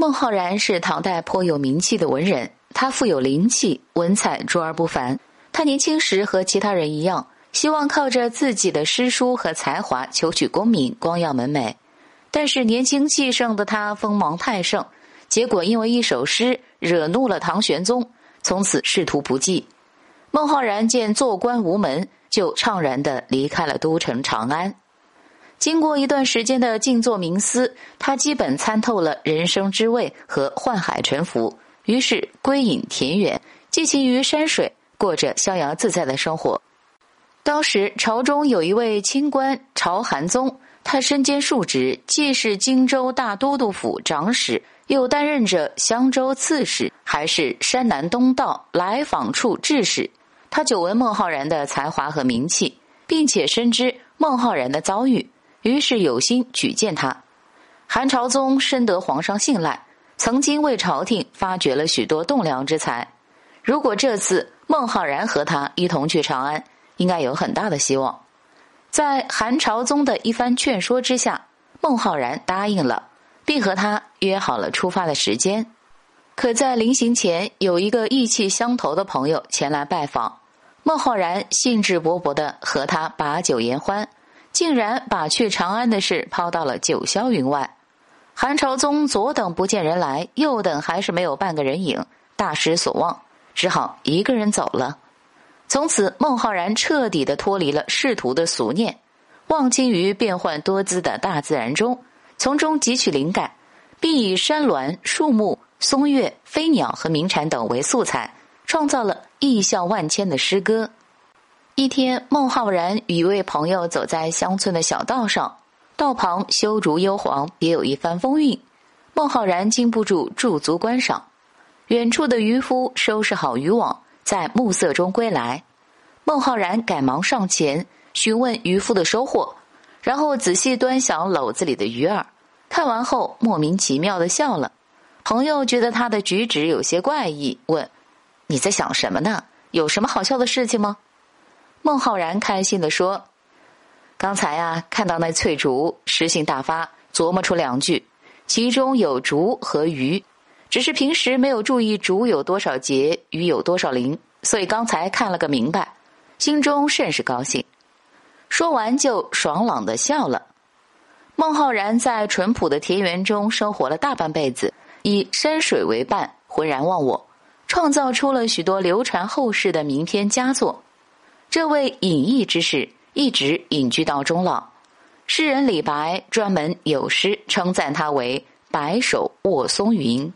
孟浩然是唐代颇有名气的文人，他富有灵气，文采卓而不凡。他年轻时和其他人一样，希望靠着自己的诗书和才华求取功名，光耀门楣。但是年轻气盛的他锋芒太盛，结果因为一首诗惹怒了唐玄宗，从此仕途不济。孟浩然见做官无门，就怅然的离开了都城长安。经过一段时间的静坐冥思，他基本参透了人生之味和宦海沉浮，于是归隐田园，寄情于山水，过着逍遥自在的生活。当时朝中有一位清官朝韩宗，他身兼数职，既是荆州大都督府长史，又担任着襄州刺史，还是山南东道来访处制使。他久闻孟浩然的才华和名气，并且深知孟浩然的遭遇。于是有心举荐他，韩朝宗深得皇上信赖，曾经为朝廷发掘了许多栋梁之才。如果这次孟浩然和他一同去长安，应该有很大的希望。在韩朝宗的一番劝说之下，孟浩然答应了，并和他约好了出发的时间。可在临行前，有一个意气相投的朋友前来拜访，孟浩然兴致勃勃的和他把酒言欢。竟然把去长安的事抛到了九霄云外。韩朝宗左等不见人来，右等还是没有半个人影，大失所望，只好一个人走了。从此，孟浩然彻底的脱离了仕途的俗念，忘情于变幻多姿的大自然中，从中汲取灵感，并以山峦、树木、松月、飞鸟和鸣蝉等为素材，创造了意象万千的诗歌。一天，孟浩然与一位朋友走在乡村的小道上，道旁修竹幽篁，别有一番风韵。孟浩然禁不住驻足观赏。远处的渔夫收拾好渔网，在暮色中归来。孟浩然赶忙上前询问渔夫的收获，然后仔细端详篓子里的鱼儿，看完后莫名其妙的笑了。朋友觉得他的举止有些怪异，问：“你在想什么呢？有什么好笑的事情吗？”孟浩然开心地说：“刚才啊，看到那翠竹，诗兴大发，琢磨出两句，其中有竹和鱼，只是平时没有注意竹有多少节，鱼有多少鳞，所以刚才看了个明白，心中甚是高兴。”说完就爽朗的笑了。孟浩然在淳朴的田园中生活了大半辈子，以山水为伴，浑然忘我，创造出了许多流传后世的名篇佳作。这位隐逸之士一直隐居到终老，诗人李白专门有诗称赞他为“白首卧松云”。